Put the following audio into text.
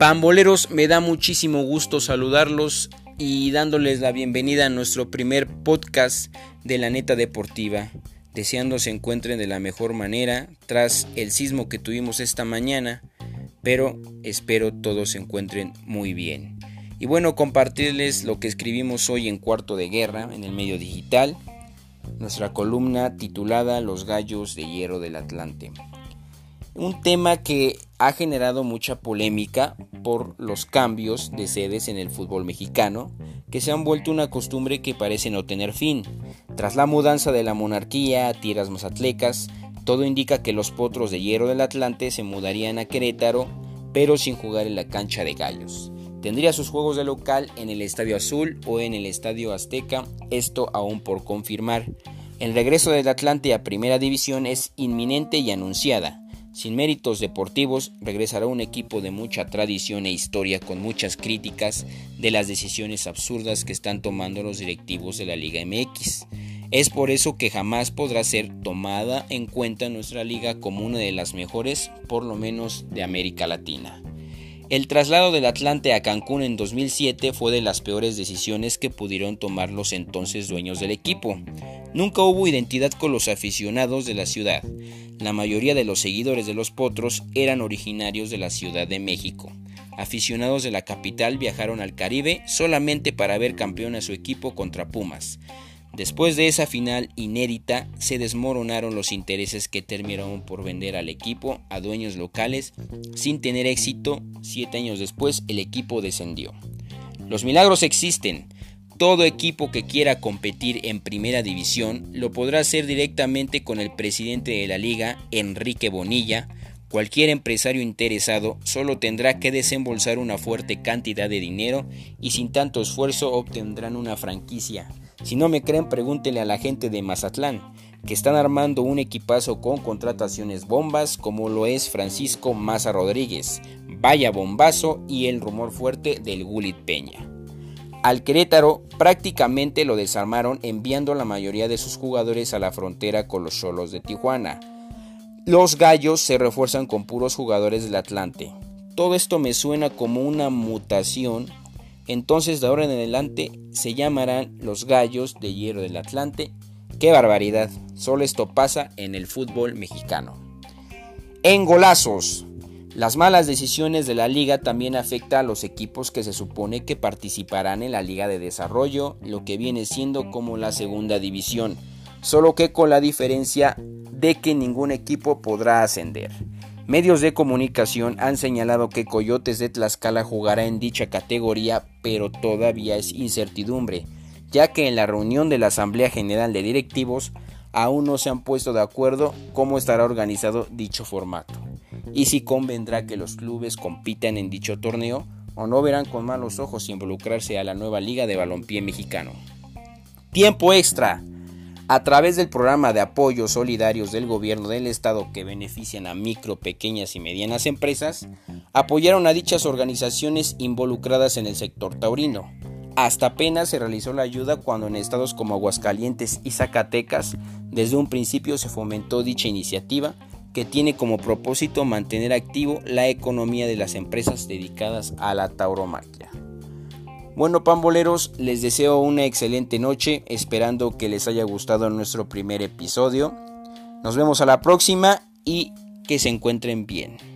Pamboleros, me da muchísimo gusto saludarlos y dándoles la bienvenida a nuestro primer podcast de la neta deportiva, deseando se encuentren de la mejor manera tras el sismo que tuvimos esta mañana, pero espero todos se encuentren muy bien. Y bueno, compartirles lo que escribimos hoy en Cuarto de Guerra en el medio digital, nuestra columna titulada Los gallos de hierro del Atlante. Un tema que ha generado mucha polémica por los cambios de sedes en el fútbol mexicano, que se han vuelto una costumbre que parece no tener fin. Tras la mudanza de la monarquía a tierras mazatlecas, todo indica que los potros de hierro del Atlante se mudarían a Querétaro, pero sin jugar en la cancha de gallos. Tendría sus juegos de local en el Estadio Azul o en el Estadio Azteca, esto aún por confirmar. El regreso del Atlante a Primera División es inminente y anunciada. Sin méritos deportivos, regresará un equipo de mucha tradición e historia con muchas críticas de las decisiones absurdas que están tomando los directivos de la Liga MX. Es por eso que jamás podrá ser tomada en cuenta nuestra liga como una de las mejores, por lo menos de América Latina. El traslado del Atlante a Cancún en 2007 fue de las peores decisiones que pudieron tomar los entonces dueños del equipo. Nunca hubo identidad con los aficionados de la ciudad. La mayoría de los seguidores de los Potros eran originarios de la Ciudad de México. Aficionados de la capital viajaron al Caribe solamente para ver campeón a su equipo contra Pumas. Después de esa final inédita, se desmoronaron los intereses que terminaron por vender al equipo a dueños locales. Sin tener éxito, siete años después el equipo descendió. Los milagros existen. Todo equipo que quiera competir en primera división lo podrá hacer directamente con el presidente de la liga, Enrique Bonilla. Cualquier empresario interesado solo tendrá que desembolsar una fuerte cantidad de dinero y sin tanto esfuerzo obtendrán una franquicia si no me creen, pregúntenle a la gente de Mazatlán, que están armando un equipazo con contrataciones bombas como lo es Francisco Maza Rodríguez, vaya bombazo y el rumor fuerte del Gulit Peña. Al Querétaro prácticamente lo desarmaron enviando la mayoría de sus jugadores a la frontera con los Cholos de Tijuana. Los gallos se refuerzan con puros jugadores del Atlante. Todo esto me suena como una mutación entonces de ahora en adelante se llamarán los gallos de hierro del Atlante. ¡Qué barbaridad! Solo esto pasa en el fútbol mexicano. En golazos. Las malas decisiones de la liga también afectan a los equipos que se supone que participarán en la liga de desarrollo, lo que viene siendo como la segunda división, solo que con la diferencia de que ningún equipo podrá ascender. Medios de comunicación han señalado que Coyotes de Tlaxcala jugará en dicha categoría, pero todavía es incertidumbre, ya que en la reunión de la Asamblea General de Directivos aún no se han puesto de acuerdo cómo estará organizado dicho formato, y si convendrá que los clubes compitan en dicho torneo o no verán con malos ojos involucrarse a la nueva Liga de Balompié Mexicano. Tiempo extra. A través del programa de apoyos solidarios del gobierno del estado que benefician a micro, pequeñas y medianas empresas, apoyaron a dichas organizaciones involucradas en el sector taurino. Hasta apenas se realizó la ayuda cuando en estados como Aguascalientes y Zacatecas desde un principio se fomentó dicha iniciativa que tiene como propósito mantener activo la economía de las empresas dedicadas a la tauromaquia. Bueno, pamboleros, les deseo una excelente noche, esperando que les haya gustado nuestro primer episodio. Nos vemos a la próxima y que se encuentren bien.